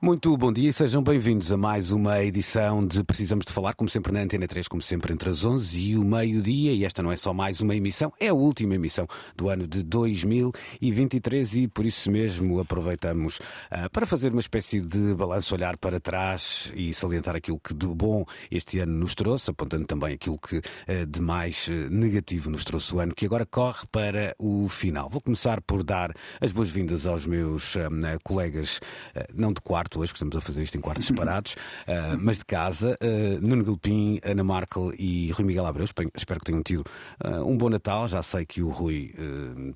Muito bom dia e sejam bem-vindos a mais uma edição de Precisamos de Falar, como sempre na Antena 3, como sempre entre as 11 e o meio-dia. E esta não é só mais uma emissão, é a última emissão do ano de 2023 e por isso mesmo aproveitamos uh, para fazer uma espécie de balanço, olhar para trás e salientar aquilo que de bom este ano nos trouxe, apontando também aquilo que uh, de mais uh, negativo nos trouxe o ano, que agora corre para o final. Vou começar por dar as boas-vindas aos meus colegas, não de quarto, quarto hoje, que estamos a fazer isto em quartos separados, uh, mas de casa. Uh, Nuno Galpim, Ana Markel e Rui Miguel Abreu. Espero que tenham tido uh, um bom Natal. Já sei que o Rui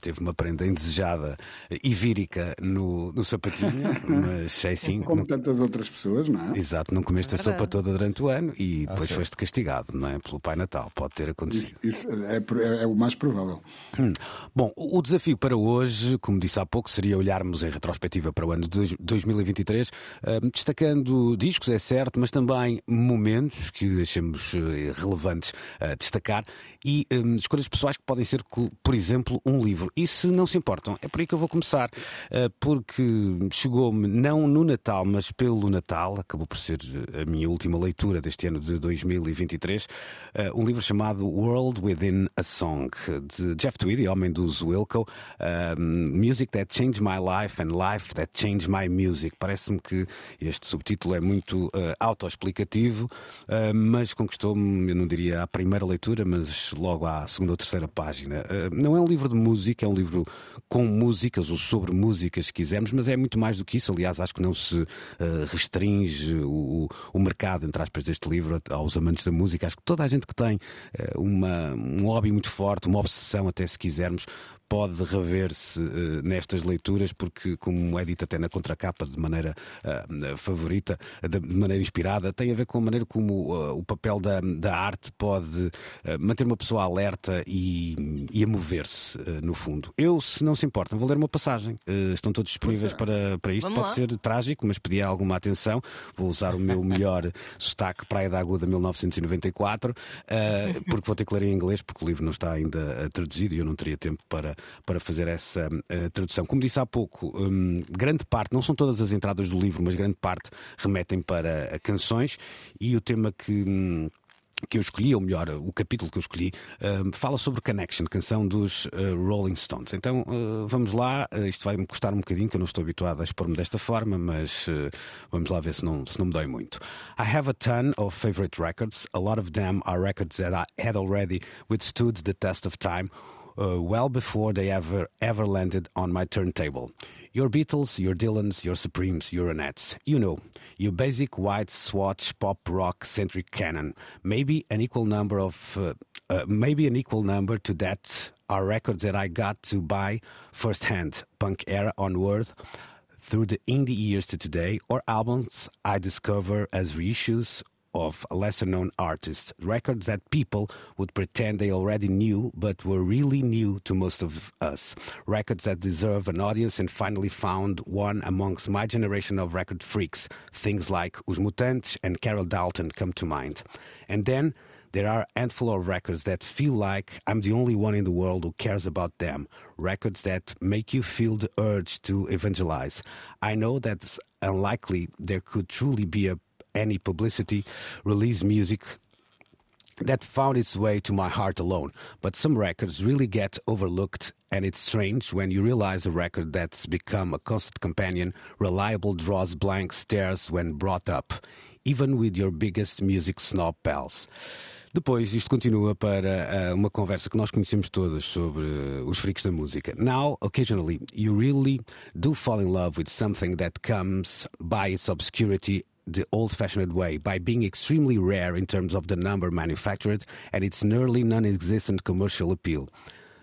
teve uma prenda indesejada e vírica no, no sapatinho, mas é assim. Como não... tantas outras pessoas, não é? Exato, não comeste a sopa toda durante o ano e depois ah, foste castigado, não é? Pelo Pai Natal. Pode ter acontecido. Isso, isso é, é, é, o mais provável. Hum. Bom, o desafio para hoje, como disse há pouco, seria olharmos em retrospectiva para o ano de 2023 destacando discos, é certo, mas também momentos que achamos eh, relevantes destacar e um, escolhas pessoais que podem ser, por exemplo, um livro. E se não se importam, é por aí que eu vou começar, uh, porque chegou-me não no Natal, mas pelo Natal, acabou por ser a minha última leitura deste ano de 2023, uh, um livro chamado World Within a Song, de Jeff Tweedy, homem dos Wilco, uh, Music That Changed My Life and Life That Changed My Music. Parece-me que este subtítulo é muito autoexplicativo, mas conquistou-me, eu não diria à primeira leitura, mas logo à segunda ou terceira página. Uh, não é um livro de música, é um livro com músicas ou sobre músicas, se quisermos, mas é muito mais do que isso. Aliás, acho que não se uh, restringe o, o mercado, entre aspas, deste livro aos amantes da música. Acho que toda a gente que tem uh, uma, um hobby muito forte, uma obsessão, até se quisermos, pode rever-se uh, nestas leituras, porque, como é dito até na contracapa, de maneira uh, favorita, de maneira inspirada, tem a ver com a maneira como uh, o papel da, da arte pode manter uma pessoa alerta e, e a mover-se, no fundo. Eu, se não se importam, vou ler uma passagem. estão todos disponíveis para, para isto. Vamos pode lá. ser trágico, mas pedia alguma atenção. Vou usar o meu melhor sotaque Praia da Aguda 1994, porque vou ter que ler em inglês, porque o livro não está ainda traduzido e eu não teria tempo para para fazer essa uh, tradução. Como disse há pouco, um, grande parte, não são todas as entradas do livro, mas grande parte remetem para canções e o tema que. Um, que eu escolhi, ou melhor, o capítulo que eu escolhi, uh, fala sobre Connection, canção dos uh, Rolling Stones. Então uh, vamos lá, isto vai-me custar um bocadinho, que eu não estou habituado a expor-me desta forma, mas vamos lá ver se não, se não me dói muito. I have a ton of favorite records. A lot of them are records that I had already withstood the test of time. Uh, well before they ever ever landed on my turntable. Your Beatles, your Dylans, your Supremes, your Ronettes. You know, your basic white swatch pop rock centric canon. Maybe an equal number of, uh, uh, maybe an equal number to that are records that I got to buy firsthand, punk era onward, through the indie years to today, or albums I discover as reissues of lesser known artists, records that people would pretend they already knew but were really new to most of us, records that deserve an audience and finally found one amongst my generation of record freaks. Things like Os Mutantes and Carol Dalton come to mind. And then there are a handful of records that feel like I'm the only one in the world who cares about them. Records that make you feel the urge to evangelize. I know that's unlikely there could truly be a any publicity, release music that found its way to my heart alone. But some records really get overlooked, and it's strange when you realize a record that's become a constant companion, reliable draws blank stares when brought up, even with your biggest music snob pals. Depois, isto continua para uh, uma conversa que nós conhecemos todas sobre uh, os freaks da música. Now, occasionally, you really do fall in love with something that comes by its obscurity the old fashioned way by being extremely rare in terms of the number manufactured and its nearly non existent commercial appeal.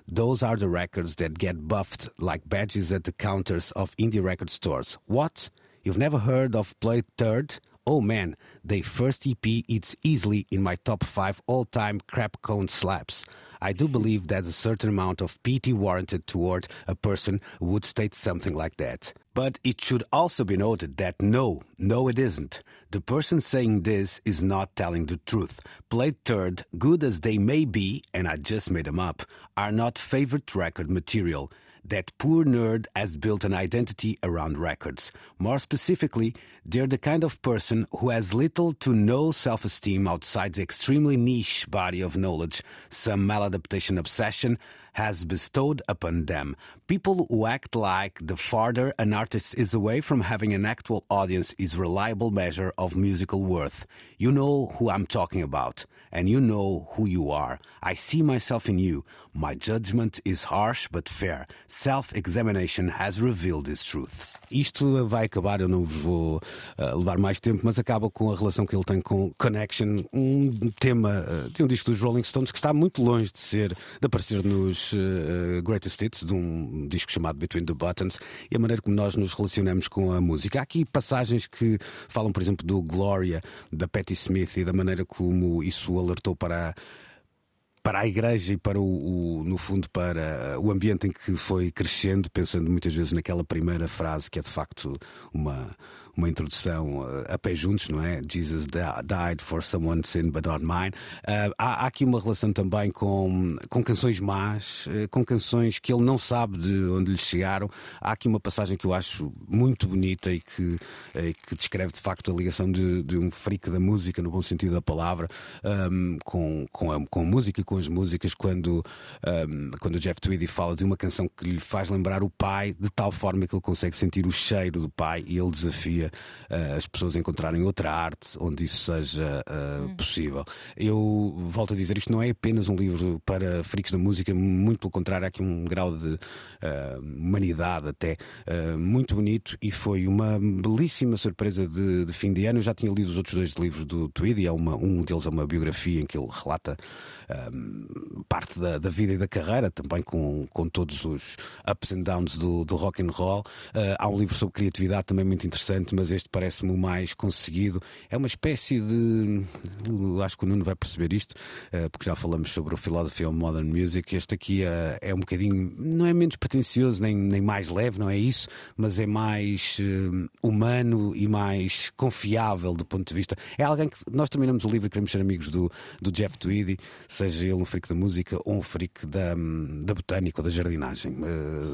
Those are the records that get buffed like badges at the counters of indie record stores. What? You've never heard of Play Third? Oh man, their first EP it's easily in my top five all-time crap cone slaps. I do believe that a certain amount of pity warranted toward a person would state something like that. But it should also be noted that no, no, it isn't. The person saying this is not telling the truth. Played third, good as they may be, and I just made them up, are not favorite record material. That poor nerd has built an identity around records. More specifically, they're the kind of person who has little to no self esteem outside the extremely niche body of knowledge some maladaptation obsession has bestowed upon them. People who act like the farther an artist is away from having an actual audience is reliable measure of musical worth. You know who I'm talking about, and you know who you are. I see myself in you. My judgment is harsh but fair. Self-examination has revealed these truths. Isto vai acabar, eu não vou uh, levar mais tempo, mas acaba com a relação que ele tem com Connection, um tema uh, de um disco dos Rolling Stones que está muito longe de ser, de aparecer nos uh, Greatest Hits, de um disco chamado Between the Buttons, e a maneira como nós nos relacionamos com a música. Há aqui passagens que falam, por exemplo, do Gloria, da Patti Smith e da maneira como isso alertou para a para a igreja e para o, o, no fundo para o ambiente em que foi crescendo, pensando muitas vezes naquela primeira frase que é de facto uma uma introdução uh, a pé juntos, não é? Jesus died for someone's sin but not mine. Uh, há, há, aqui uma relação também com, com canções más, uh, com canções que ele não sabe de onde lhe chegaram. Há aqui uma passagem que eu acho muito bonita e que, que descreve de facto a ligação de, de, um freak da música, no bom sentido da palavra, um, com, com, a, com a música e com as músicas, quando, um, quando o Jeff Tweedy fala de uma canção que lhe faz lembrar o pai, de tal forma que ele consegue sentir o cheiro do pai e ele desafia uh, as pessoas encontrarem outra arte onde isso seja uh, hum. possível. Eu volto a dizer, isto não é apenas um livro para freaks da música, muito pelo contrário, há aqui um grau de uh, humanidade até muito bonito e foi uma belíssima surpresa de, de, fim de ano. Eu já tinha lido os outros dois livros do Tweedy, é uma, um deles é uma biografia em que ele relata parte da, da, vida e da carreira, também com, com todos os ups and downs do, do rock and roll. há um livro sobre criatividade também muito interessante mas este parece-me o mais conseguido. É uma espécie de. Acho que o Nuno vai perceber isto, eh, porque já falamos sobre o of Modern Music. Este aqui é, é um bocadinho. Não é menos pretencioso, nem, nem mais leve, não é isso, mas é mais uh, humano e mais confiável do ponto de vista. É alguém que. Nós terminamos o livro e queremos ser amigos do, do Jeff Tweedy, seja ele um freak da música ou um freak da, da botânica ou da jardinagem,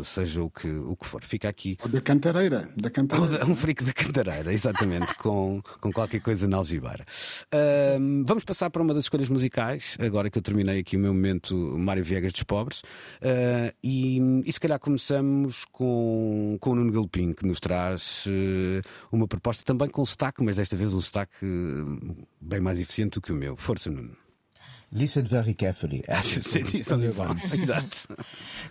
seja o que, o que for. Fica aqui. Ou da cantareira. Da cantareira. um freak da cantareira cantareira, exatamente, com, com qualquer coisa na algibeira. Uh, vamos passar para uma das escolhas musicais, agora que eu terminei aqui o meu momento Mário Viegas dos Pobres. Uh, e, e se calhar começamos com, com o Nuno Galpim, que nos traz uh, uma proposta também com sotaque, mas desta vez um sotaque bem mais eficiente do que o meu. Força, Nuno. Listen very carefully. Acho que Exato.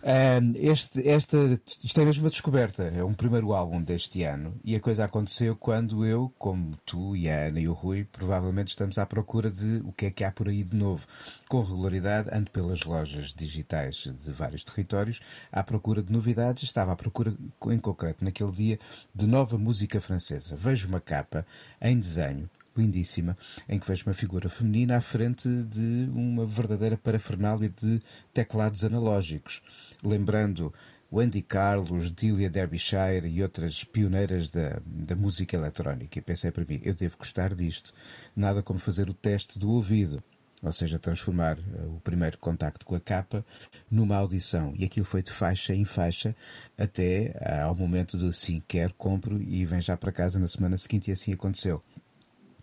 Um, este, esta, isto é mesmo uma descoberta. É um primeiro álbum deste ano e a coisa aconteceu quando eu, como tu e a Ana e o Rui, provavelmente estamos à procura de o que é que há por aí de novo. Com regularidade, ando pelas lojas digitais de vários territórios à procura de novidades. Estava à procura, em concreto, naquele dia, de nova música francesa. Vejo uma capa em desenho lindíssima, em que vejo uma figura feminina à frente de uma verdadeira parafernália de teclados analógicos, lembrando Wendy Carlos, Delia Derbyshire e outras pioneiras da, da música eletrónica. E pensei para mim, eu devo gostar disto. Nada como fazer o teste do ouvido ou seja, transformar uh, o primeiro contacto com a capa numa audição. E aquilo foi de faixa em faixa até ao momento de sim, quero, compro e vem já para casa na semana seguinte, e assim aconteceu.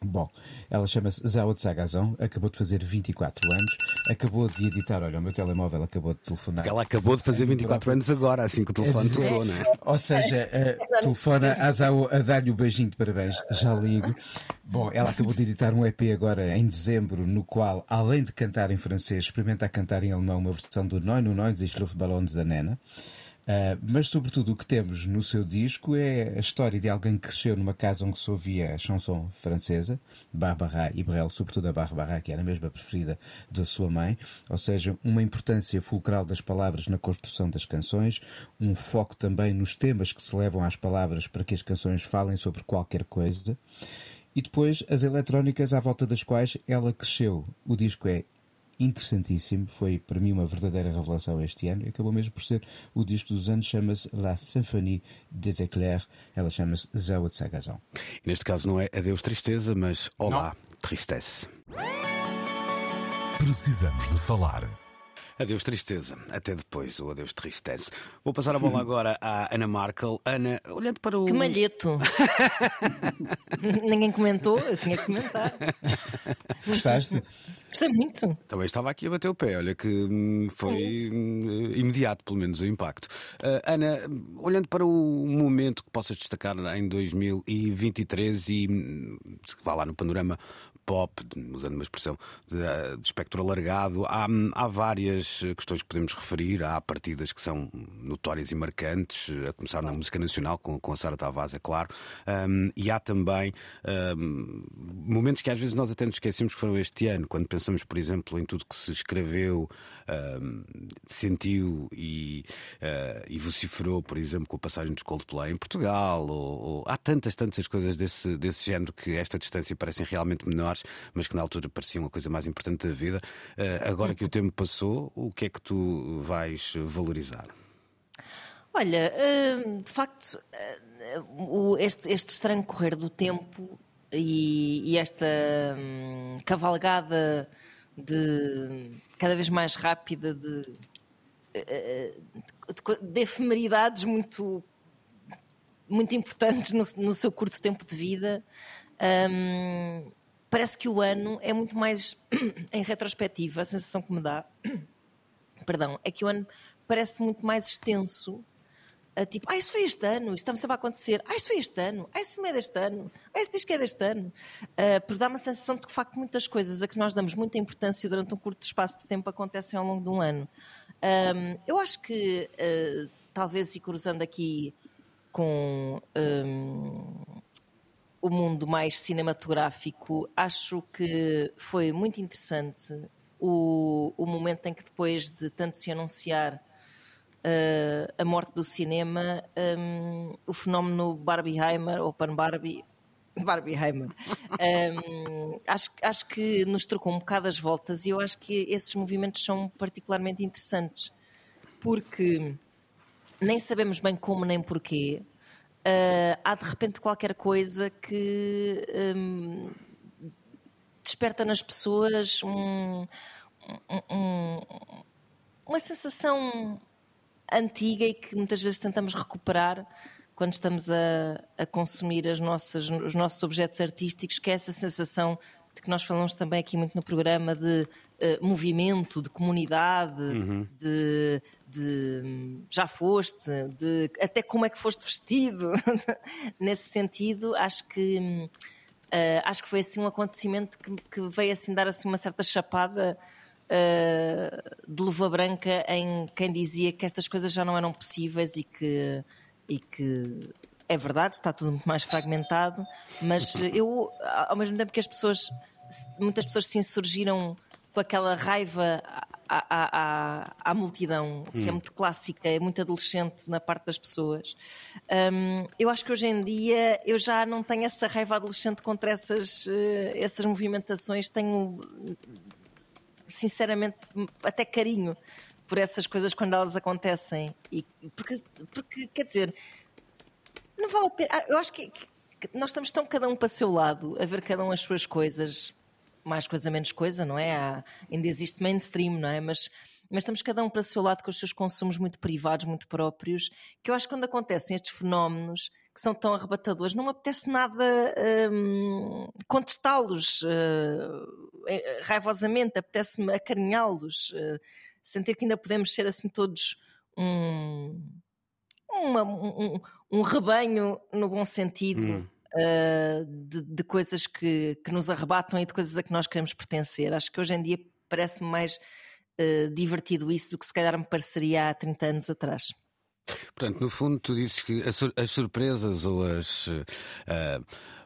Bom, ela chama-se Zao Tsagazon, acabou de fazer 24 anos, acabou de editar, olha, o meu telemóvel acabou de telefonar. Ela acabou de fazer 24 anos agora, assim que o telefone é tocou, não é? Ou seja, uh, telefona a Zao a dar-lhe o beijinho de parabéns, já ligo. Bom, ela acabou de editar um EP agora em dezembro, no qual, além de cantar em francês, experimenta cantar em alemão uma versão do Neun no Neun des Luftballons da Nena. Uh, mas, sobretudo, o que temos no seu disco é a história de alguém que cresceu numa casa onde se ouvia a chanson francesa, Barbara e Brel, sobretudo a Barbara, que era a mesma preferida da sua mãe, ou seja, uma importância fulcral das palavras na construção das canções, um foco também nos temas que se levam às palavras para que as canções falem sobre qualquer coisa. E depois as eletrónicas à volta das quais ela cresceu. O disco é interessantíssimo, foi para mim uma verdadeira revelação este ano e acabou mesmo por ser o disco dos anos, chama-se La Symphonie des Éclairs, ela chama-se Zawa de Sagazão. Neste caso não é Adeus Tristeza, mas Olá não. Tristesse. Precisamos de falar. Adeus tristeza, até depois, ou adeus tristeza. Vou passar a bola agora à Ana Markel. Ana, olhando para o. Que malheto! Ninguém comentou, eu tinha que comentar. Gostaste? Gostei muito. Também estava aqui a bater o pé, olha que hum, foi hum, imediato, pelo menos, o impacto. Uh, Ana, olhando para o momento que possas destacar em 2023 e hum, vá lá no panorama pop, usando uma expressão de, de espectro alargado, há, há, várias questões que podemos referir. Há partidas que são notórias e marcantes, a começar na música nacional, com, com a Sara Tavares, é claro. Um, e há também um, momentos que às vezes nós até nos esquecemos que foram este ano, quando pensamos, por exemplo, em tudo que se escreveu, um, sentiu e, uh, e vociferou, por exemplo, com a passagem dos Coldplay em Portugal. Ou, ou... Há tantas, tantas coisas desse, desse género que esta distância parecem realmente menores mas que na altura pareciam a coisa mais importante da vida. Uh, agora que o tempo passou, o que é que tu vais valorizar? Olha, uh, de facto, uh, este, este estranho correr do tempo e, e esta um, cavalgada de cada vez mais rápida de, de, de efemeridades muito muito importantes no, no, seu curto tempo de vida parece que o ano é muito mais, em retrospectiva, a sensação que me dá, perdão, é que o ano parece muito mais extenso. Tipo, ah, isso foi este ano, isto está-me sempre a acontecer. Ah, isso foi este ano, ah, isso não é deste ano, ah, isso diz que é deste ano. Uh, porque dá uma sensação de que, de facto, muitas coisas a que nós damos muita importância durante um curto espaço de tempo acontecem ao longo de um ano. Um, eu acho que, uh, talvez, e cruzando aqui com. Um, o mundo mais cinematográfico, acho que foi muito interessante o, o momento em que, depois de tanto se anunciar uh, a morte do cinema, um, o fenómeno Barbieheimer, ou Pan Barbie, Barbieheimer, um, acho, acho que nos trocou um bocado as voltas e eu acho que esses movimentos são particularmente interessantes, porque nem sabemos bem como nem porquê, uh, há de repente qualquer coisa que um, desperta nas pessoas um, um, uma sensação antiga e que muitas vezes tentamos recuperar quando estamos a, a consumir as nossas, os nossos objetos artísticos, que é essa sensação de que nós falamos também aqui muito no programa de uh, movimento, de comunidade, uhum. de, de, já foste, de até como é que foste vestido. Nesse sentido, acho que uh, acho que foi assim um acontecimento que, que, veio assim dar assim uma certa chapada uh, de luva branca em quem dizia que estas coisas já não eram possíveis e que e que é verdade, está tudo muito mais fragmentado, mas eu, ao mesmo tempo que as pessoas, muitas pessoas se insurgiram com aquela raiva à, à, à, multidão, que é hum. é muito clássica, é muito adolescente na parte das pessoas. Um, eu acho que hoje em dia eu já não tenho essa raiva adolescente contra essas, uh, essas movimentações, tenho sinceramente até carinho por essas coisas quando elas acontecem. E, porque, porque, quer dizer, não vale a pena. Ah, eu acho que, nós estamos tão cada um para o seu lado, a ver cada um as suas coisas, mais coisa, menos coisa, não é? Há, ainda existe mainstream, não é? Mas, mas estamos cada um para o seu lado com os seus consumos muito privados, muito próprios, que eu acho que quando acontecem estes fenómenos que são tão arrebatadores, não me apetece nada hum, contestá-los uh, raivosamente, apetece-me acarinhá-los, uh, sentir que ainda podemos ser assim todos um uma, um, um, rebanho no bom sentido hum. uh, de, de, coisas que, que nos arrebatam e de coisas a que nós queremos pertencer. Acho que hoje em dia parece-me mais uh, divertido isso do que se calhar me pareceria há 30 anos atrás. Portanto, no fundo, tu dizes que as, sur- as surpresas ou as, eh,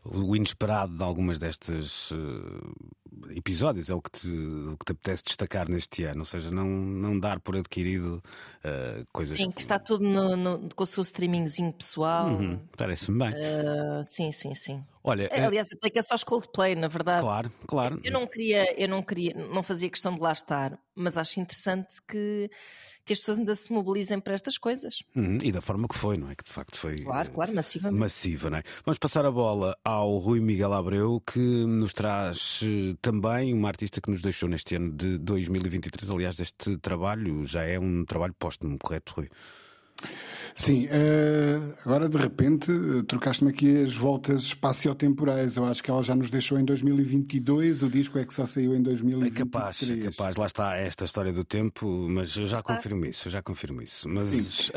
o inesperado de algumas destes eh, episódios é o que, te, o que te apetece destacar neste ano, ou seja, não, não dar por adquirido eh, coisas. Sim, que está tudo no- no- com o seu streamingzinho pessoal. Uhum, Parece-me bem. Ah, sim, sim, sim. Olha, Aliás, aplica-se aos Coldplay, na verdade. claro, claro. Eu não queria, eu não queria, não fazia questão de lá estar, mas acho interessante que, que as pessoas ainda se mobilizem para estas coisas. Uhum, E da forma que foi, não é? Que de facto foi Claro, claro, massivamente. massiva, não é? Vamos passar a bola ao Rui Miguel Abreu, que nos traz eh, também uma artista que nos deixou neste ano de 2023. Aliás, este trabalho já é um trabalho póstumo, correto, Rui? Sim, eh, agora de repente eh, trocaste-me aqui as voltas espaciotemporais. Eu acho que ela já nos deixou em 2022, o disco é que só saiu em É 2023. capaz, é capaz. Lá está esta história do tempo, mas eu já Está. confirmo isso, eu já confirmo isso. Mas Sim.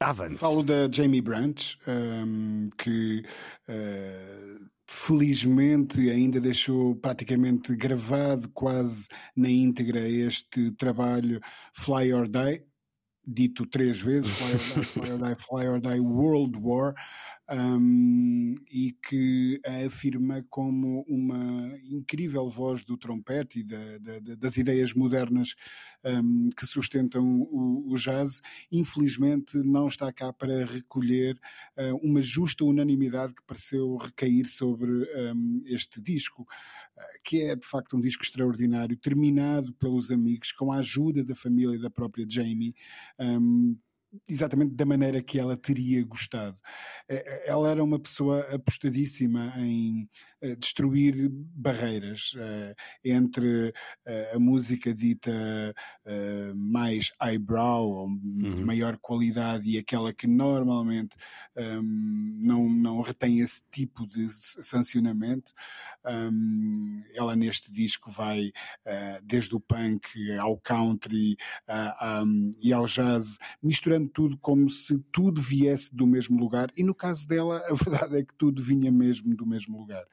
Av- avante. Falo da Jamie Branch, ehm, que eh, felizmente ainda deixou praticamente gravado quase na íntegra este trabalho Fly or Die, dito três vezes, Fly or Die, Fly or Die, Fly or Die World War, ehm, e que a afirma como uma incrível voz do trompete e da- da- da- das ideias modernas ehm, que sustentam o, o jazz, infelizmente não está cá para recolher eh, uma justa unanimidade que pareceu recair sobre ehm, este disco, eh, que é de facto um disco extraordinário, terminado pelos amigos, com a ajuda da família e da própria Jamie. ehm, Exatamente da maneira que ela teria gostado. Eh, eh, Ela era uma pessoa apostadíssima em eh, destruir barreiras entre a música dita mais eyebrow, ou de maior qualidade, e aquela que normalmente ehm, não, não retém esse tipo de sancionamento. Ehm, ela neste disco vai desde o punk ao country um, e ao jazz, misturando tudo como se tudo viesse do mesmo lugar. E no caso dela, a verdade é que tudo vinha mesmo do mesmo lugar.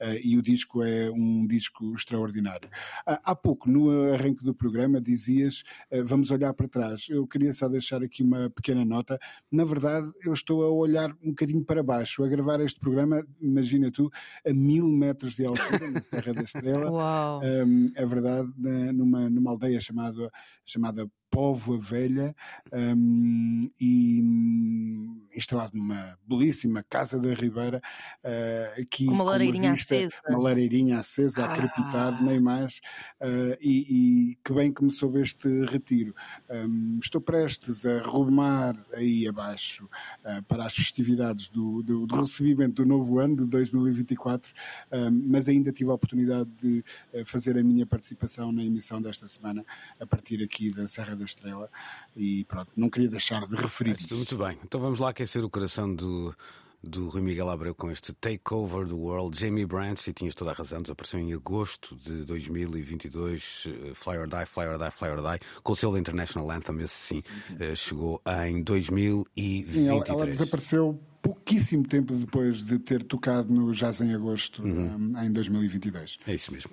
Ah, e o disco é um disco extraordinário. Ah, há pouco, no arranque do programa, dizias: ah, vamos olhar para trás. Eu queria só deixar aqui uma pequena nota. Na verdade, eu estou a olhar um bocadinho para baixo, a gravar este programa, imagina tu, a mil metros de altura, na Terra da Estrela. Uau! Um, é verdade, numa, numa aldeia chamada, chamada Póvoa Velha um, e hum, instalado numa belíssima Casa da Ribeira uh, aqui uma lareirinha vista- acesa. uma lareirinha acesa a Ah. crepitar, nem mais uh, e, e que bem que me soube este retiro Um, estou prestes a rumar aí abaixo uh, para as festividades do, do, do recebimento do novo ano de 2024 um, mas ainda tive a oportunidade de fazer a minha participação na emissão desta semana a partir aqui da Serra da Estrela e pronto, não queria deixar de referir isso. Muito bem, então vamos lá aquecer o coração do, do Rui Miguel Abreu com este Takeover the World. Jamie Branch, e tinhas toda a razão, desapareceu em agosto de 2022. eh, Fly or Die, Fly or Die, Fly or Die, com o selo International Anthem, esse sim, eh, chegou em 2023. Sim, ela, ela desapareceu pouquíssimo tempo depois de ter tocado no Jazz em Agosto Uhum. um, em 2022. É isso mesmo.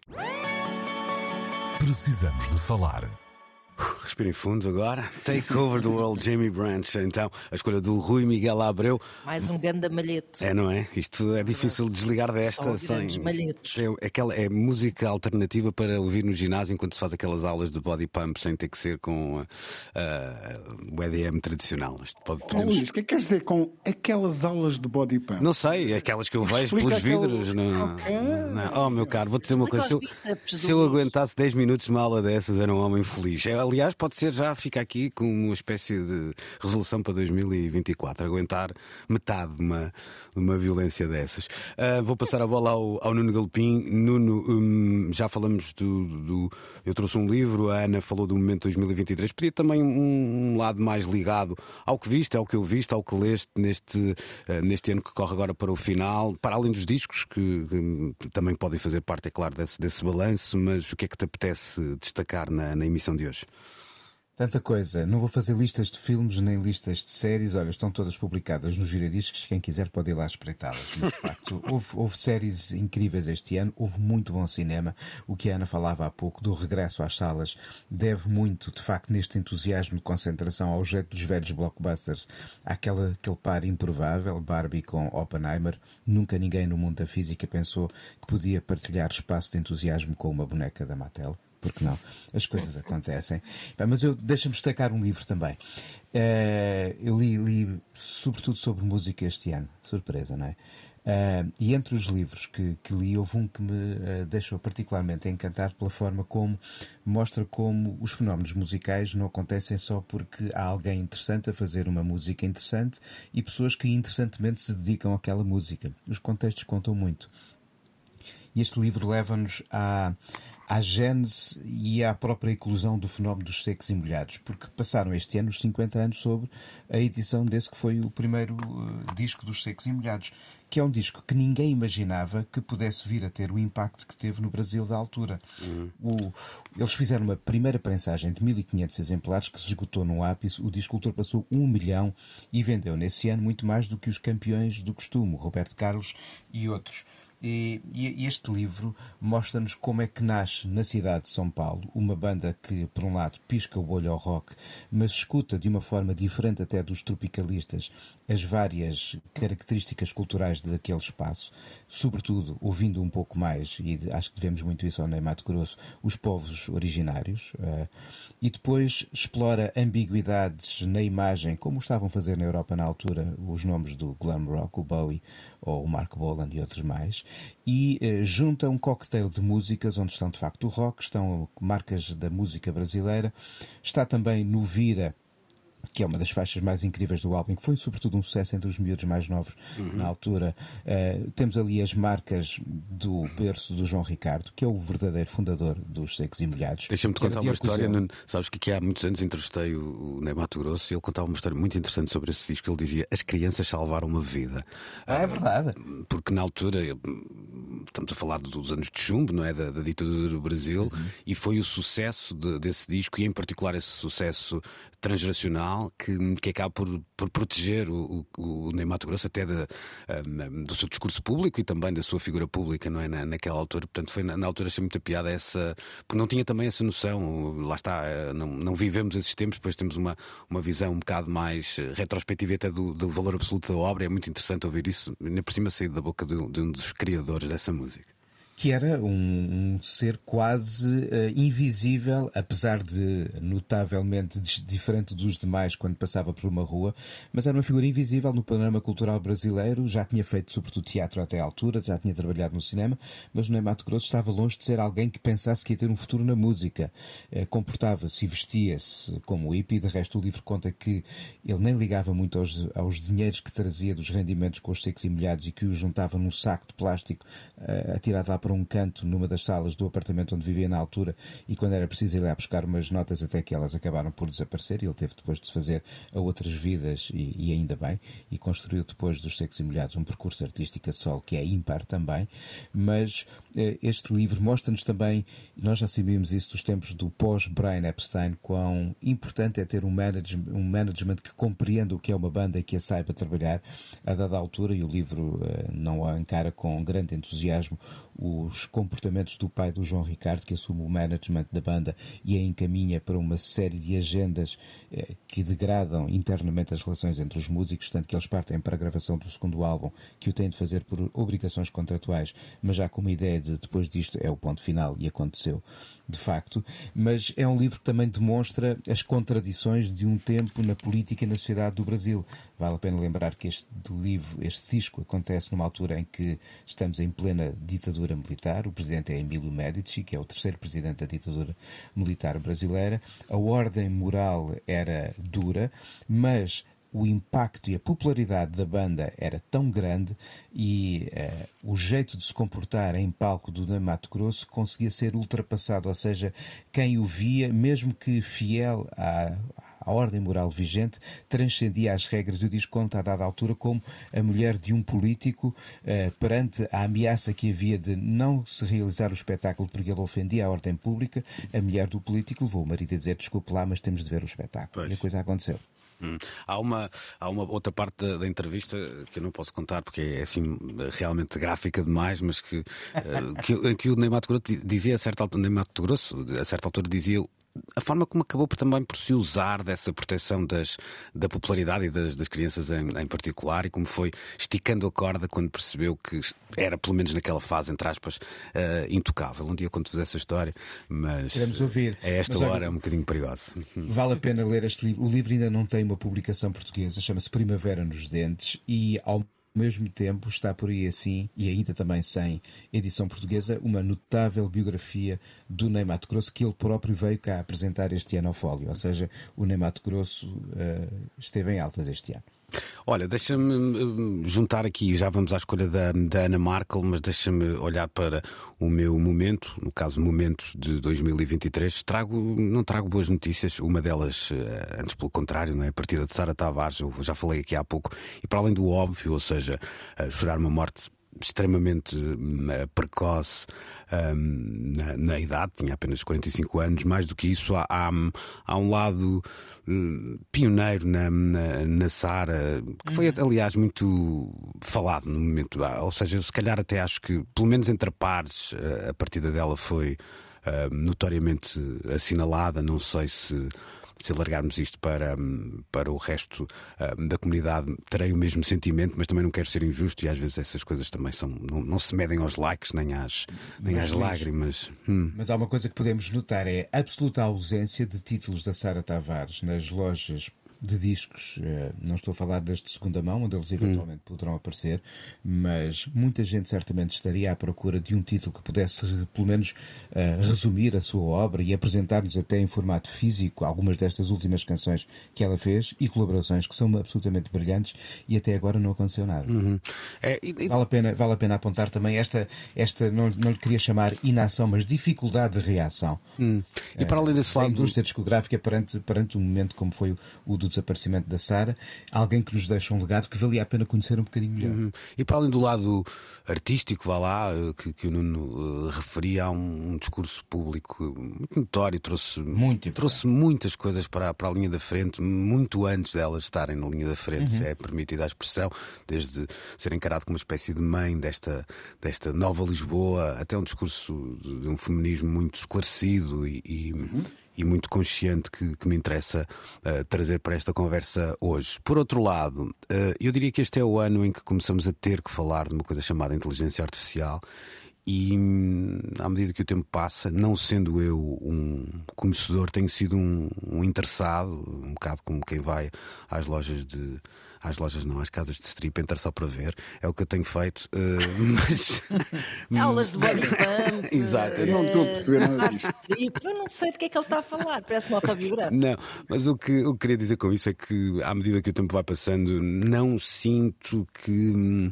Precisamos de falar. Respirem fundo agora. Takeover the World, Jamie Branch. Então, a escolha do Rui Miguel Abreu. Mais um ganda malheto. É, não é? Isto é difícil desligar desta Só sem. grandes malhetos. É, aquela, é música alternativa para ouvir no ginásio enquanto se faz aquelas aulas de body pump sem ter que ser com ah, ah, o EDM tradicional. Isto pode, Oh, podemos- Luís, o que é que queres dizer com aquelas aulas de body pump? Não sei, aquelas que eu vejo Explica pelos vidros. Não, Ok. não. Oh, meu caro, vou-te dizer uma coisa. Se eu, se eu aguentasse 10 minutos de uma aula dessas, era um homem feliz. É, Aliás, pode ser já, fica aqui com uma espécie de resolução para 2024. Aguentar metade de uma, uma violência dessas. Ah, vou passar a bola ao, ao Nuno Galpim. Nuno, hum, já falamos do, do- Eu trouxe um livro, a Ana falou do momento 2023. Podia também um, um lado mais ligado ao que viste, ao que eu viste, ao que leste neste, ah, neste ano que corre agora para o final, para além dos discos, que, que também podem fazer parte, é claro, desse, desse balanço, mas o que é que te apetece destacar na, na emissão de hoje? Tanta coisa. Não vou fazer listas de filmes nem listas de séries. Olha, estão todas publicadas no Giradiscos. Quem quiser pode ir lá espreitá-las. Mas, de facto, houve, houve, séries incríveis este ano. Houve muito bom cinema. O que a Ana falava há pouco do regresso às salas deve muito, de facto, neste entusiasmo de concentração ao jeito dos velhos blockbusters. Aquela, aquele par improvável, Barbie com Oppenheimer. Nunca ninguém no mundo da física pensou que podia partilhar espaço de entusiasmo com uma boneca da Mattel porque não? As coisas acontecem. Mas eu deixa-me destacar um livro também. Uh, eu li, li, sobretudo sobre música este ano. Surpresa, não é? Uh, e entre os livros que, que, li, houve um que me uh, deixou particularmente encantado pela forma como mostra como os fenómenos musicais não acontecem só porque há alguém interessante a fazer uma música interessante e pessoas que interessantemente se dedicam àquela música. Os contextos contam muito. E este livro leva-nos a à gênese e à própria eclosão do fenómeno dos secos e molhados, porque passaram este ano os 50 anos sobre a edição desse que foi o primeiro uh, disco dos secos e molhados, que é um disco que ninguém imaginava que pudesse vir a ter o impacto que teve no Brasil da altura. Uhum. O, eles fizeram uma primeira prensagem de 1500 exemplares que se esgotou no ápice, o disco ultrapassou um milhão e vendeu nesse ano muito mais do que os campeões do costume, Roberto Carlos e outros. E, e, este livro mostra-nos como é que nasce na cidade de São Paulo uma banda que, por um lado, pisca o olho ao rock, mas escuta de uma forma diferente até dos tropicalistas as várias características culturais daquele espaço, sobretudo ouvindo um pouco mais, e acho que devemos muito isso ao Ney Mato Grosso, os povos originários, uh, e depois explora ambiguidades na imagem, como estavam a fazer na Europa na altura os nomes do glam rock, o Bowie ou o Mark Bolan e outros mais, e eh, junta um cocktail de músicas onde estão de facto o rock, estão marcas da música brasileira, está também no Vira que é uma das faixas mais incríveis do álbum, que foi sobretudo um sucesso entre os miúdos mais novos uhum. na altura. Uh, temos ali as marcas do berço do João Ricardo, que é o verdadeiro fundador dos Secos e Molhados. Deixa-me te contar uma história. No, sabes que aqui há muitos anos entrevistei o, o Ney Mato Grosso e ele contava uma história muito interessante sobre esse disco. Ele dizia: As crianças salvaram uma vida. Ah, é verdade. Porque na altura, estamos a falar dos anos de chumbo, não é? Da, da ditadura do Brasil, uhum. e foi o sucesso de, desse disco, e em particular esse sucesso transgeracional que, que acaba por, por proteger o, o, o Mato Grosso até de, um, do seu discurso público e também da sua figura pública, não é? Na, naquela altura. Portanto, foi na, na, altura achei muita piada essa. Porque não tinha também essa noção. Lá está, eh, não, não vivemos esses tempos, depois temos uma, uma visão um bocado mais eh, retrospectiva até do, do valor absoluto da obra. É muito interessante ouvir isso, ainda por cima sair da boca de, de um dos criadores dessa música que era um, um ser quase uh, invisível, apesar de notavelmente diferente dos demais quando passava por uma rua, mas era uma figura invisível no panorama cultural brasileiro. Já tinha feito sobretudo teatro até à altura, já tinha trabalhado no cinema, mas no Mato Grosso estava longe de ser alguém que pensasse que ia ter um futuro na música. Uh, Comportava-se e vestia-se como hippie. De resto, o livro conta que ele nem ligava muito aos, aos dinheiros que trazia dos rendimentos com os secos e milhados e que os juntava num saco de plástico uh, atirado lá para um canto numa das salas do apartamento onde vivia na altura e quando era preciso ir lá buscar umas notas até que elas acabaram por desaparecer e ele teve depois de se fazer a outras vidas e, e ainda bem e construiu depois dos Secos e Molhados um percurso artístico a sol que é ímpar também. Mas eh, este livro mostra-nos também nós já sabíamos isso dos tempos do pós-Brian Epstein quão importante é ter um management, um management que compreenda o que é uma banda e que a saiba trabalhar. A dada altura e o livro eh, não a encara com grande entusiasmo os comportamentos do pai do João Ricardo, que assume o management da banda e a encaminha para uma série de agendas eh, que degradam internamente as relações entre os músicos, tanto que eles partem para a gravação do segundo álbum, que o têm de fazer por obrigações contratuais, mas já com uma ideia de depois disto é o ponto final e aconteceu de facto. Mas é um livro que também demonstra as contradições de um tempo na política e na sociedade do Brasil. Vale a pena lembrar que este livro, este disco, acontece numa altura em que estamos em plena ditadura militar. O presidente é Emílio Médici, que é o terceiro presidente da ditadura militar brasileira. A ordem moral era dura, mas o impacto e a popularidade da banda era tão grande e uh, o jeito de se comportar em palco do Ney Mato Grosso conseguia ser ultrapassado, ou seja, quem o via, mesmo que fiel à, A ordem moral vigente transcendia as regras o diz conta a dada altura como a mulher de um político eh, perante a ameaça que havia de não se realizar o espetáculo porque ele ofendia a ordem pública, a mulher do político levou o marido a dizer desculpe lá, mas temos de ver o espetáculo. Pois. E a coisa aconteceu. Hum. Há, uma, há uma outra parte da, da, entrevista que eu não posso contar porque é assim realmente gráfica demais, mas que, uh, que, que, o Neymar Grosso dizia a certa altura, Neymar Grosso, a certa altura dizia a forma como acabou por, também por se usar dessa proteção das, da popularidade e das, das crianças em, em, particular e como foi esticando a corda quando percebeu que era, pelo menos naquela fase, entre aspas, uh, intocável. Um dia conto-vos essa história, mas Queremos ouvir. a esta mas, hora é um bocadinho perigosa. Vale a pena ler este livro. O livro ainda não tem uma publicação portuguesa, chama-se Primavera nos Dentes e ao mesmo tempo está por aí assim, e ainda também sem edição portuguesa, uma notável biografia do Ney Mato Grosso que ele próprio veio cá apresentar este ano ao Fólio. Ou seja, o Ney Mato Grosso uh, esteve em altas este ano. Olha, deixa-me hum, juntar aqui, já vamos à escolha da, da Ana Markel, mas deixa-me olhar para o meu momento, no caso, momentos de 2023. Trago, não trago boas notícias, uma delas, eh, antes pelo contrário, não é? a partida de Sara Tavares, eu já falei aqui há pouco, e para além do óbvio, ou seja, chorar uma morte extremamente hum, eh, precoce um, na, na, idade, tinha apenas 45 anos. Mais do que isso, há, há, há um lado Hum, pioneiro na, na, na Sara, que foi, uhum. aliás, muito falado no momento. Ah, ou seja, se calhar até acho que, pelo menos entre pares, a partida dela foi uh, notoriamente assinalada. Não sei se se alargarmos isto para, para o resto uh, da comunidade, terei o mesmo sentimento, mas também não quero ser injusto e às vezes essas coisas também são, não, não se medem aos likes nem às, nem às lágrimas. Hum. Mas há uma coisa que podemos notar: é a absoluta ausência de títulos da Sara Tavares nas lojas de discos, eh, não estou a falar das de segunda mão, onde eles eventualmente hum. poderão aparecer, mas muita gente certamente estaria à procura de um título que pudesse, pelo menos, uh, resumir a sua obra e apresentar-nos até em formato físico algumas destas últimas canções que ela fez e colaborações que são absolutamente brilhantes e até agora não aconteceu nada. Uhum. É, e, vale, a pena, vale a pena apontar também esta, esta não, não lhe queria chamar inação, mas dificuldade de reação. Hum. E para além desse lado. A indústria discográfica perante, perante um momento como foi o, o do do desaparecimento da Sara, alguém que nos deixa um legado que valia a pena conhecer um bocadinho melhor. Uhum. E para além do lado artístico, vá lá, eh, que, que o Nuno uh, referia a um, um, discurso público muito notório, trouxe, muito trouxe muitas coisas para, para a linha da frente, muito antes delas estarem na linha da frente, uhum. se é permitida a expressão, desde ser encarado como uma espécie de mãe desta, desta nova Lisboa, até um discurso de um feminismo muito esclarecido e, e uhum e muito consciente que, que me interessa uh, trazer para esta conversa hoje. Por outro lado, uh, eu diria que este é o ano em que começamos a ter que falar de uma coisa chamada inteligência artificial. E hum, à medida que o tempo passa, não sendo eu um conhecedor, tenho sido um, um interessado, um bocado como quem vai às lojas de, às lojas não, às casas de strip, entrar só para ver. É o que eu tenho feito. Uh, mas... Aulas de body pump. Exato. Eu não estou a perceber nada disso. Eu não sei de que é que ele está a falar, parece uma autobiográfica. Não, mas o que eu queria dizer com isso é que, à medida que o tempo vai passando, não sinto que hum,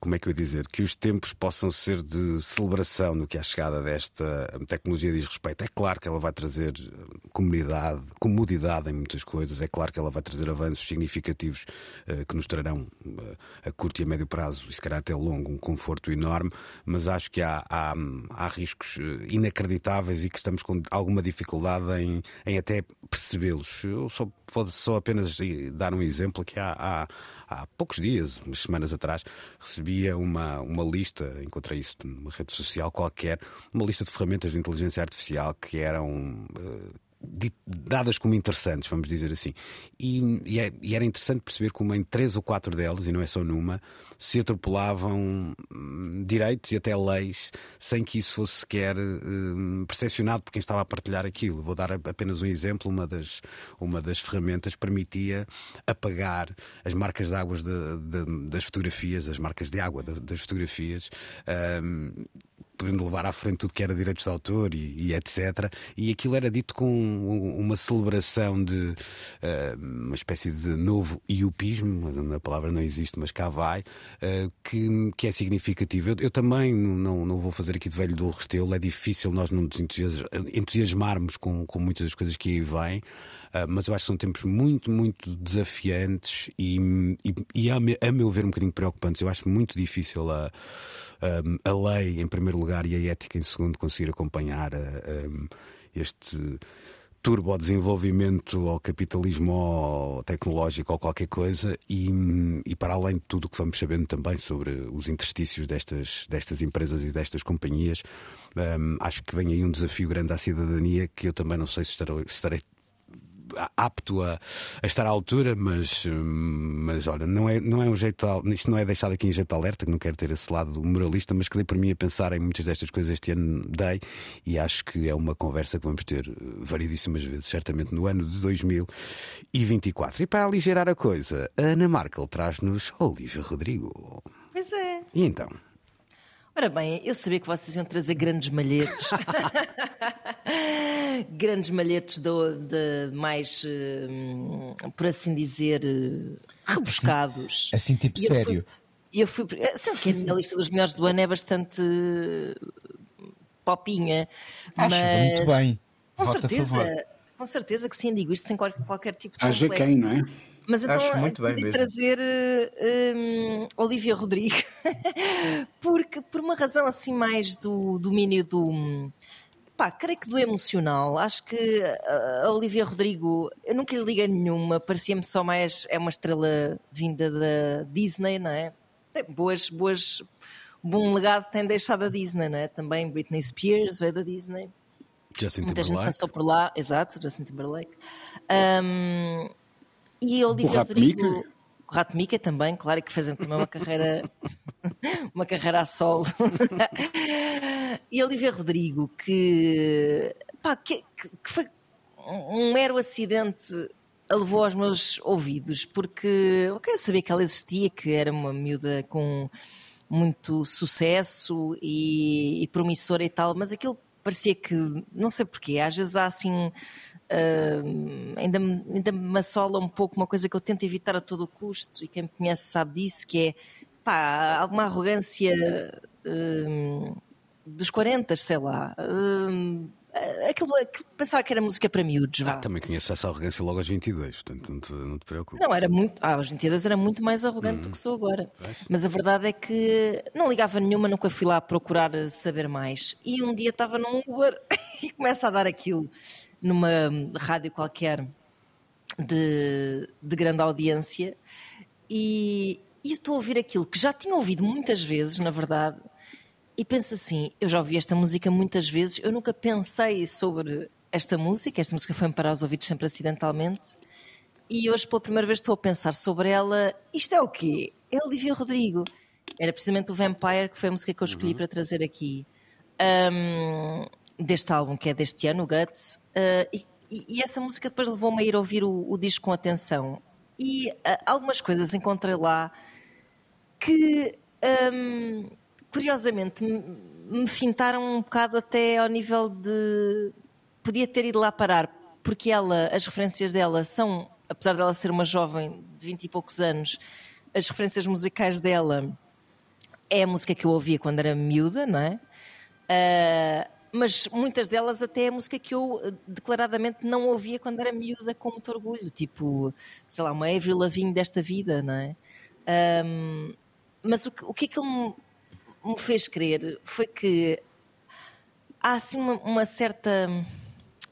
como é que eu ia dizer, que os tempos possam ser de celebração no que a chegada desta tecnologia diz respeito. É claro que ela vai trazer eh, comunidade, comodidade em muitas coisas, é claro que ela vai trazer avanços significativos uh, que nos trarão uh, a curto e a médio prazo, e se calhar até longo, um conforto enorme, mas acho que há, há, há riscos inacreditáveis e que estamos com alguma dificuldade em, em até percebê-los. Eu só vou só apenas dar um exemplo que há, há há poucos dias, umas semanas atrás, recebia uma, uma lista, encontrei isso numa rede social qualquer, uma lista de ferramentas de inteligência artificial que eram. Uh, dadas como interessantes, vamos dizer assim. E, e, é, e, era interessante perceber como em três ou quatro delas, e não é só numa, se atropelavam hum, direitos e até leis sem que isso fosse sequer hum, percepcionado por quem estava a partilhar aquilo. Vou dar apenas um exemplo: uma das, uma das ferramentas permitia apagar as marcas de água das fotografias, as marcas de água das fotografias. Hum, podendo levar à frente tudo que era direitos de autor e, e etc. E aquilo era dito com uma celebração de uh, uma espécie de novo iupismo, a palavra não existe, mas cá vai, uh, que, que é significativo. Eu, eu, também não, não vou fazer aqui de velho do Restelo, é difícil nós não nos entusiasmarmos com, com muitas das coisas que aí vêm. Uh, mas eu acho que são tempos muito, muito desafiantes e, e, e a, a, meu ver, um bocadinho preocupantes. Eu acho muito difícil a, a, a lei, em primeiro lugar, e a ética, em segundo, conseguir acompanhar este turbo ao desenvolvimento, ao capitalismo tecnológico ou qualquer coisa, e, e para além de tudo o que vamos sabendo também sobre os interstícios destas, destas empresas e destas companhias, acho que vem aí um desafio grande à cidadania que eu também não sei se estarei, se estarei apto a, a, estar à altura, mas, mas olha, não é, não é um jeito, isto não é deixado aqui em jeito alerta, que não quero ter esse lado moralista, mas que dei para mim a pensar em muitas destas coisas este ano dei e acho que é uma conversa que vamos ter variedíssimas vezes, certamente no ano de 2024. E para aligerar a coisa, a Ana Markel traz-nos Olivia Rodrigo. Pois é. E então? Ora bem, eu sabia que vocês iam trazer grandes malhetes. grandes malhetes de, de mais, uh, por assim dizer, uh, rebuscados. Assim, tipo e sério. E eu fui. Sabe que a minha lista dos melhores do ano é bastante popinha. Acho mas... muito bem. Com Vota certeza, com certeza que sim, digo isto sem qualquer, qualquer tipo de. Haja quem, não é? Mas então Acho muito bem decidi trazer um, Olivia Rodrigo, porque por uma razão assim mais do domínio do. Pá, creio que do emocional. Acho que a Olivia Rodrigo, eu nunca lhe liguei nenhuma, parecia-me só mais. É uma estrela vinda da Disney, não é? Tem boas, boas. Bom legado tem deixado a Disney, não é? Também Britney Spears veio da Disney. Justin Muita gente passou por lá, exato, Justin Timberlake. Um, e a Olivia O Rato Rodrigo. O Rato Mickey também, claro, que fez também uma carreira, uma carreira a solo. e a Olivia Rodrigo, que, pá, que, que foi um mero acidente a levou aos meus ouvidos, porque ok, eu sabia que ela existia, que era uma miúda com muito sucesso e, e promissora e tal, mas aquilo parecia que, não sei porquê, às vezes há assim. Uh, ainda, me- ainda me assola um pouco uma coisa que eu tento evitar a todo custo, e quem me conhece sabe disso, que é pá, alguma arrogância hum, dos 40, sei lá. Hum, aquilo, aquilo- pensava que era música para miúdos. Ah, também conheço essa arrogância logo aos 22, portanto não te, não te preocupes. Não, era muito. Ah, aos 22 era muito mais arrogante do que sou agora. Mas a verdade é que não ligava nenhuma, nunca fui lá procurar saber mais. E um dia estava num Uber e começa a dar aquilo numa rádio qualquer de, de grande audiência. E, e eu estou a ouvir aquilo que já tinha ouvido muitas vezes, na verdade. E penso assim: eu já ouvi esta música muitas vezes, eu nunca pensei sobre esta música. Esta música foi-me parar os ouvidos sempre acidentalmente. E hoje, pela primeira vez, estou a pensar sobre ela. Isto é o quê? É Olivia Rodrigo. Era precisamente o Vampire, que foi a música que eu escolhi para trazer aqui. Ahm, deste álbum, que é deste ano, Guts. Ah, e, e- essa música depois levou-me a ir ouvir o, o disco com atenção. E ah, algumas coisas encontrei lá que, hum, curiosamente, me, me fintaram um bocado até ao nível de. Podia ter ido lá parar, porque ela, as referências dela são, apesar dela ser uma jovem de 20 e poucos anos, as referências musicais dela é a música que eu ouvia quando era miúda, não é? Ah, mas muitas delas até é música que eu eh, declaradamente não ouvia quando era miúda com muito orgulho, tipo, sei lá, uma Avril Lavigne desta vida, não é? Ahm, mas o que, o que aquilo me, me fez crer foi que há assim uma, uma certa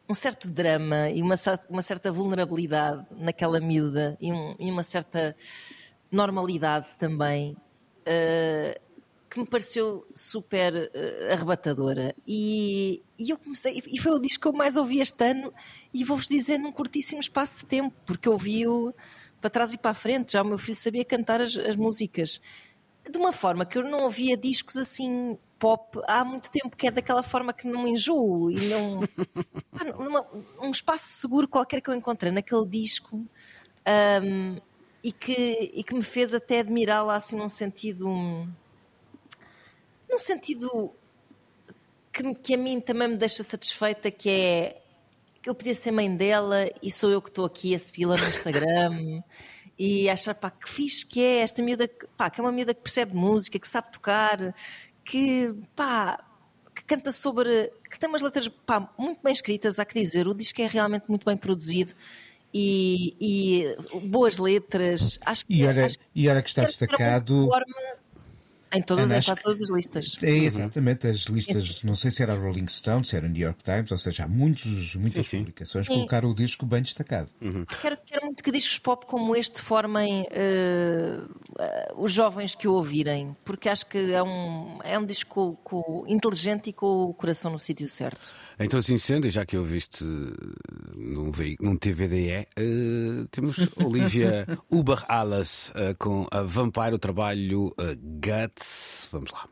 um certo drama e uma, uma certa vulnerabilidade naquela miúda e, um- e uma certa normalidade também eh, que me pareceu super eh, arrebatadora e, e eu comecei e foi o disco que eu mais ouvi este ano e vou-vos dizer num curtíssimo espaço de tempo porque ouvi-o para trás e para a frente já o meu filho sabia cantar as, as músicas de uma forma que eu não ouvia discos assim pop há muito tempo, que é daquela forma que não enjoo e não. Numa- um espaço seguro qualquer que eu encontrei naquele disco ahm, e, que, e que me fez até admirá-la assim num sentido. um- num sentido que, que a mim também me deixa satisfeita, que é que eu podia ser mãe dela e sou eu que estou aqui a segui-la no Instagram e achar pá, que fixe que é esta miúda, que- pá, que é uma miúda que percebe música, que sabe tocar, que pá, que canta sobre, que tem umas letras pá, muito bem escritas, há que dizer, o disco é realmente muito bem produzido e, e boas letras. Acho que, E olha, acho e olha que está uma destacado. forma Em todas, em quase todas as listas. É exatamente as listas, não sei se era a Rolling Stone, se era o New York Times, ou seja, há muitos, muitas Sim, sim. publicações Sim. colocaram o disco bem destacado. Quero, quero muito que discos pop como este formem eh, eh, os jovens que o ouvirem, porque acho que é um, é um disco com- com- inteligente e com o coração no sítio certo. Então, assim sendo, e já que eu viste num, vei- num TVDE, eh, temos Olivia Uber Alles eh, com a Vampire, o trabalho eh, Guts. Vamos lá.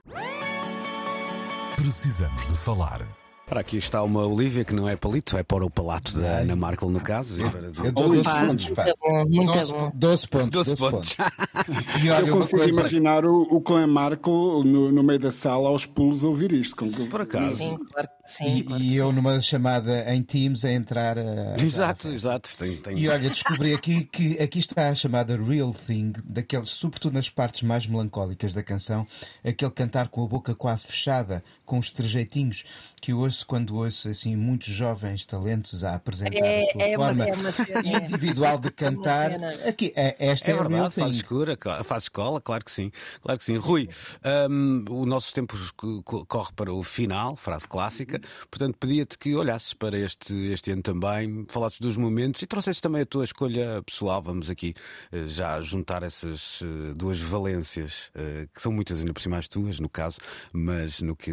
Precisamos de falar. Para aqui está uma Olivia que não é palito, é para o palato da Ana Markel, no caso. Eu dou Oi, 12 pá, pontos, pá. Muito bom, muito 12, bom. 12 pontos. 12 12 pontos. E olha Eu consigo coisa. imaginar o, o clã Marco no, no meio da sala aos pulos a ouvir isto. Com, Por acaso. Sim, claro que sim. E, claro que e sim. eu numa chamada em Teams a entrar a. Exato, exato. Tem, tem... E olha, descobri aqui que aqui está a chamada Real Thing, daqueles, sobretudo nas partes mais melancólicas da canção, aquele cantar com a boca quase fechada, com os trejeitinhos, que eu ouço quando ouço assim muitos jovens talentos a apresentar É- a sua é uma- forma é uma cena. individual de cantar. cena. Aqui, é, esta é, É verdade, faz escura, faz escola, claro que sim. Claro que sim. Rui, hum, o nosso tempo co- co- corre para o final, frase clássica, portanto pedia-te que olhasses para este, este ano também, falasses dos momentos e trouxesses também a tua escolha pessoal. Vamos aqui eh, já juntar essas eh, duas valências, eh, que são muitas ainda por cima as tuas, no caso, mas no que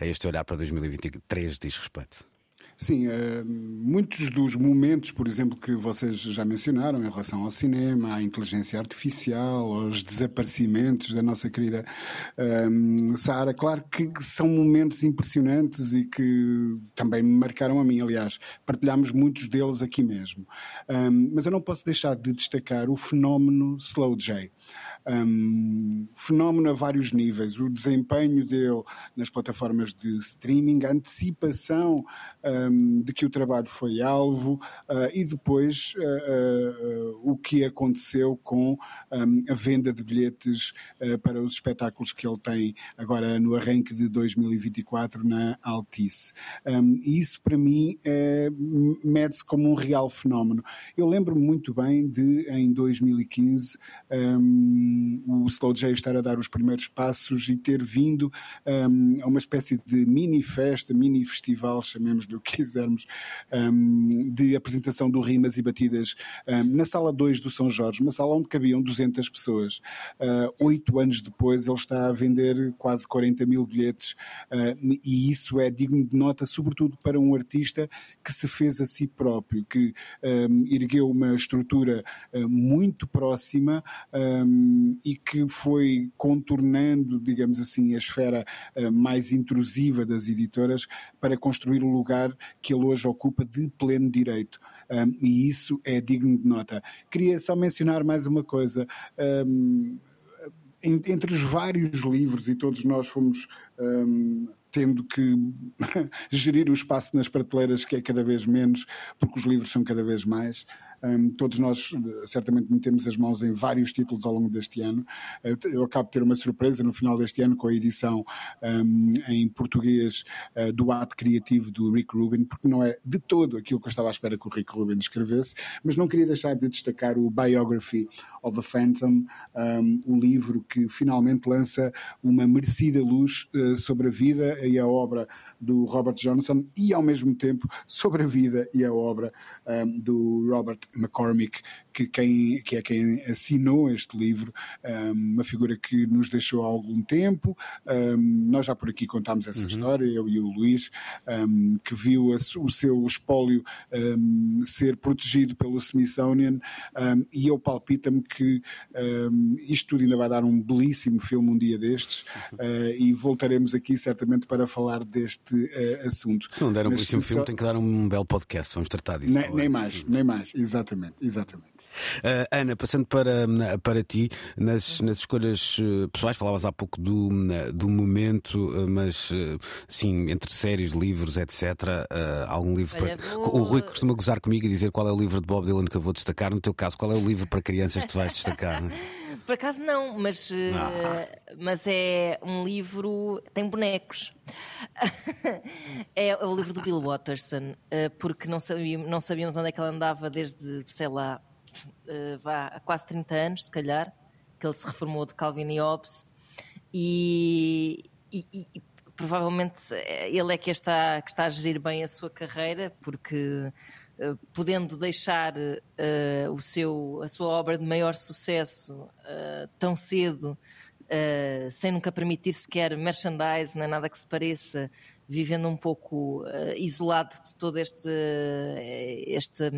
a este olhar para 2023 diz respeito. Sim, eh, muitos dos momentos, por exemplo, que vocês já mencionaram em relação ao cinema, à inteligência artificial, aos desaparecimentos da nossa querida eh, Sara, claro que são momentos impressionantes e que também me marcaram a mim. Aliás, partilhámos muitos deles aqui mesmo. Eh, mas eu não posso deixar de destacar o fenómeno Slow J. Um, fenómeno a vários níveis, o desempenho dele nas plataformas de streaming, a antecipação um, de que o trabalho foi alvo uh, e depois uh, uh, o que aconteceu com um, a venda de bilhetes para os espetáculos que ele tem agora no arranque de 2024 na Altice. E isso para mim é, mede-se como um real fenómeno. Eu lembro-me muito bem de, em 2015, o Slow J estar a dar os primeiros passos e ter vindo um, a uma espécie de mini festa, mini festival, chamemos-lhe o que quisermos, um, de apresentação do Rimas e Batidas na sala 2 do São Jorge, uma sala onde cabiam 200 pessoas. Uh, Oito anos depois ele está a vender quase 40 mil bilhetes uh, e isso é digno de nota, sobretudo para um artista que se fez a si próprio, que ergueu uma estrutura uh, muito próxima um, e que foi contornando, digamos assim, a esfera uh, mais intrusiva das editoras para construir o lugar que ele hoje ocupa de pleno direito. Um, e isso é digno de nota. Queria só mencionar mais uma coisa. Um, en- entre os vários livros, e todos nós fomos tendo que gerir o espaço nas prateleiras, que é cada vez menos, porque os livros são cada vez mais. Um, todos nós eh, certamente metemos as mãos em vários títulos ao longo deste ano. Eu, te- eu acabo de ter uma surpresa no final deste ano com a edição um, em português eh, do ato criativo do Rick Rubin, porque não é de todo aquilo que eu estava à espera que o Rick Rubin escrevesse, mas não queria deixar de destacar o Biography of a Phantom, um, o livro que finalmente lança uma merecida luz eh, sobre a vida e a obra do Robert Johnson e ao mesmo tempo sobre a vida e a obra um, do Robert McCormick, que, quem, que é quem assinou este livro, um, uma figura que nos deixou há algum tempo. Um, nós já por aqui contámos essa história, eu e o Luís, que viu a o seu espólio ser protegido pelo Smithsonian e eu palpita-me que isto tudo ainda vai dar um belíssimo filme um dia destes uh, e voltaremos aqui certamente para falar deste uh, assunto. Se não der um belíssimo só- filme, tem que dar um belo podcast. Vamos tratar disso. nem, nem mais, nem mais, exatamente, exatamente. Uh, Ana, passando para, para ti, nas, nas escolhas uh, pessoais, falavas há pouco do, do momento, uh, mas sim, entre séries, livros, etc. algum livro Olha, para. vou- O Rui costuma gozar comigo e dizer qual é o livro de Bob Dylan que eu vou destacar. No teu caso, qual é o livro para crianças que tu vais destacar? Por acaso não, mas, eh, Ah. mas é um livro. tem bonecos. é o livro do Bill Watterson, eh, porque não sabíamos, não sabíamos onde é que ele andava desde, sei lá, eh, vá, há quase 30 anos, se calhar, que ele se reformou de Calvin e Hobbes. E, e- e- provavelmente ele é que está, que está a gerir bem a sua carreira, porque podendo deixar eh, o seu, a sua obra de maior sucesso eh, tão cedo, eh, sem nunca permitir sequer merchandise, nem nada que se pareça, vivendo um pouco eh, isolado de todo este, eh, este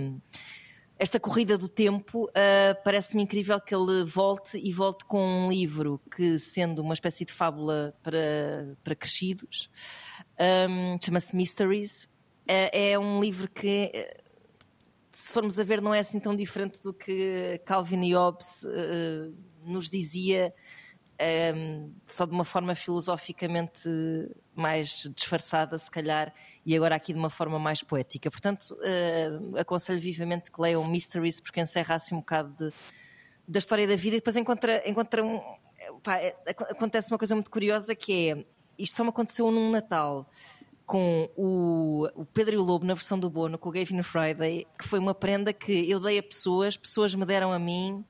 esta corrida do tempo, uh, parece-me incrível que ele volte e volte com um livro que, sendo uma espécie de fábula para, para crescidos, um, chama-se Mysteries. Uh, é um livro que, uh, se formos a ver, não é assim tão diferente do que Calvin e Hobbes uh, nos dizia, um, só de uma forma filosoficamente mais disfarçada, se calhar, e agora aqui de uma forma mais poética. Portanto, uh, aconselho vivamente que leiam Mysteries, porque encerra assim um bocado de- da história da vida e depois encontra, encontra um. pá, é- ac- acontece uma coisa muito curiosa que é isto só me aconteceu num Natal com o, o Pedro e o Lobo na versão do Bono, com o Gavin Friday, que foi uma prenda que eu dei a pessoas, pessoas me deram a mim,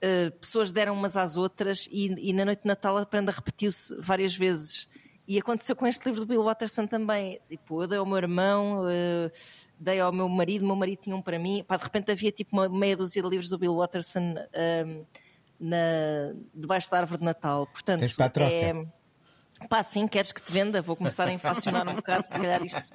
eh, pessoas deram umas às outras e, e na noite de Natal a prenda repetiu-se várias vezes. E aconteceu com este livro do Bill Watterson também. Tipo, eu dei ao meu irmão, eh, dei ao meu marido, o meu marido tinha um para mim. Pá, de repente havia tipo uma meia dúzia de livros do Bill Watterson ehm, na, debaixo da árvore de Natal. Portanto, Tens para a troca. é- Pá, sim, queres que te venda? Vou começar a inflacionar um bocado, se calhar isto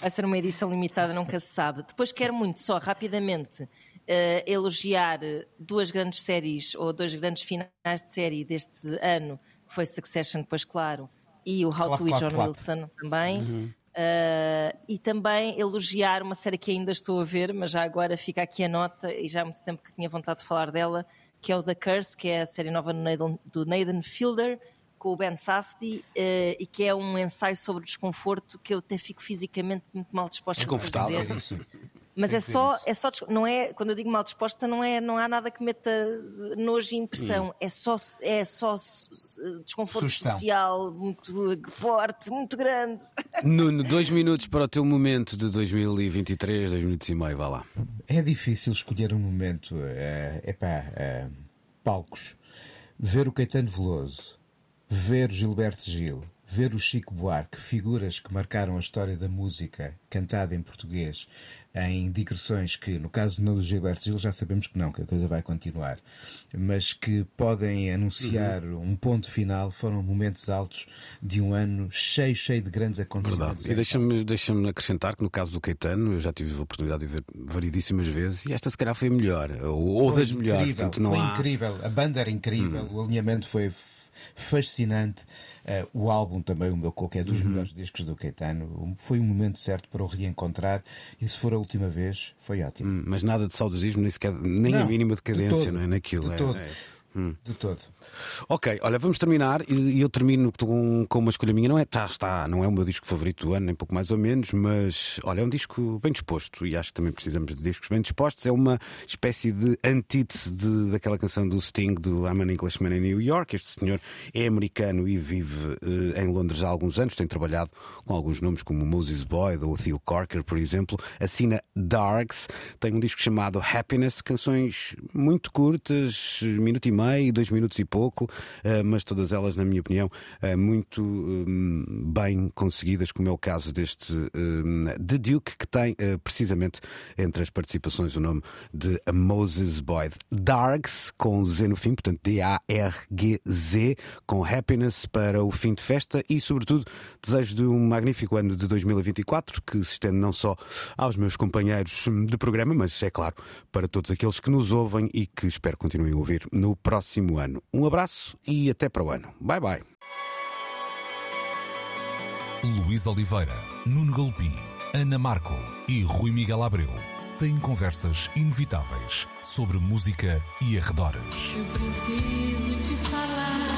vai ser uma edição limitada, nunca se sabe. Depois quero muito, só rapidamente, eh, elogiar duas grandes séries, ou dois grandes finais de série deste ano, que foi Succession, pois claro, e o How Clap, to clap, John clap. Wilson também. Eh, e também elogiar uma série que ainda estou a ver, mas já agora fica aqui a nota, e já há muito tempo que tinha vontade de falar dela, que é o The Curse, que é a série nova do Nathan, do Nathan Fielder, com o Ben Safdie, eh, e que é um ensaio sobre o desconforto que eu até fico fisicamente muito mal disposta a Desconfortável. fazer. Isso. Mas Tem é ver só, isso. é só, não é, quando eu digo mal disposta, não é, não há nada que meta nojo e impressão, é só, é só desconforto Sugestão. social muito forte, muito grande. Nuno, dois minutos para o teu momento de 2023, dois minutos e meio, vá lá. É difícil escolher um momento. É, epá, é, palcos. Ver o Caetano Veloso, ver Gilberto Gil, ver o Chico Buarque, figuras que marcaram a história da música cantada em português em digressões que, no caso do Gilberto Gil, já sabemos que não, que a coisa vai continuar, mas que podem anunciar um ponto final, foram momentos altos de um ano cheio, cheio de grandes acontecimentos. Verdade. E deixa-me deixa acrescentar que no caso do Caetano, eu já tive a oportunidade de ver variedíssimas vezes e esta se calhar foi a melhor, ou, Foi das melhores. Portanto, não foi há... Incrível. A banda era incrível, o alinhamento foi fascinante. Eh, o álbum também, o meu coco, é dos Uhum. melhores discos do Caetano. Foi o momento certo para o reencontrar e se for a última vez, foi ótimo. Hum, Mas nada de saudosismo, nem, sequer, nem a Não, mínima de decadência, todo, não é? Naquilo. de é- todo. é- De todo. Ok, olha, vamos terminar e eu termino com, com uma escolha minha. Não é, tá, está, não é o meu disco favorito do ano, nem pouco mais ou menos, mas olha, é um disco bem disposto e acho que também precisamos de discos bem dispostos. É uma espécie de antítese de, daquela canção do Sting do I'm an Englishman in New York. Este senhor é americano e vive eh, em Londres há alguns anos, tem trabalhado com alguns nomes como Moses Boyd ou Theo Corker, por exemplo. Assina Darks, tem um disco chamado Happiness, canções muito curtas, minuto e meio, dois minutos e pouco, eh, mas todas elas, na minha opinião, eh, muito hum, bem conseguidas, como é o caso deste hum, The Duke, que tem eh, precisamente entre as participações o nome de Moses Boyd. Darks, com Z no fim, portanto D-A-R-G-Z, com Happiness para o fim de festa e, sobretudo, desejo de um magnífico ano de 2024 que se estende não só aos meus companheiros hum, de programa, mas é claro, para todos aqueles que nos ouvem e que espero continuem a ouvir no próximo ano. Um abraço e até para o ano. Bye bye. Luís Oliveira, Nuno Galpim, Ana Marco e Rui Miguel Abreu têm conversas inevitáveis sobre música e arredores. Eu preciso te falar.